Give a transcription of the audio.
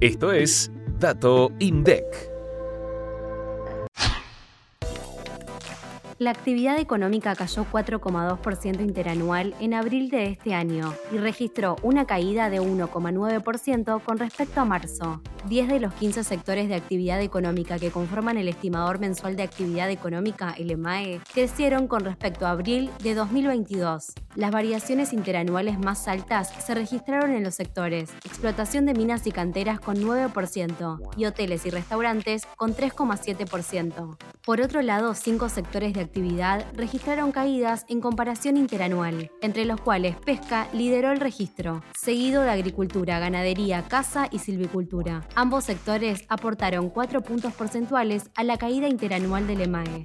Esto es Dato INDEC. La actividad económica cayó 4,2% interanual en abril de este año y registró una caída de 1,9% con respecto a marzo. 10 de los 15 sectores de actividad económica que conforman el estimador mensual de actividad económica, el EMAE, crecieron con respecto a abril de 2022. Las variaciones interanuales más altas se registraron en los sectores explotación de minas y canteras con 9% y hoteles y restaurantes con 3,7%. Por otro lado, cinco sectores de actividad registraron caídas en comparación interanual, entre los cuales pesca lideró el registro, seguido de agricultura, ganadería, caza y silvicultura. Ambos sectores aportaron 4 puntos porcentuales a la caída interanual del EMAE.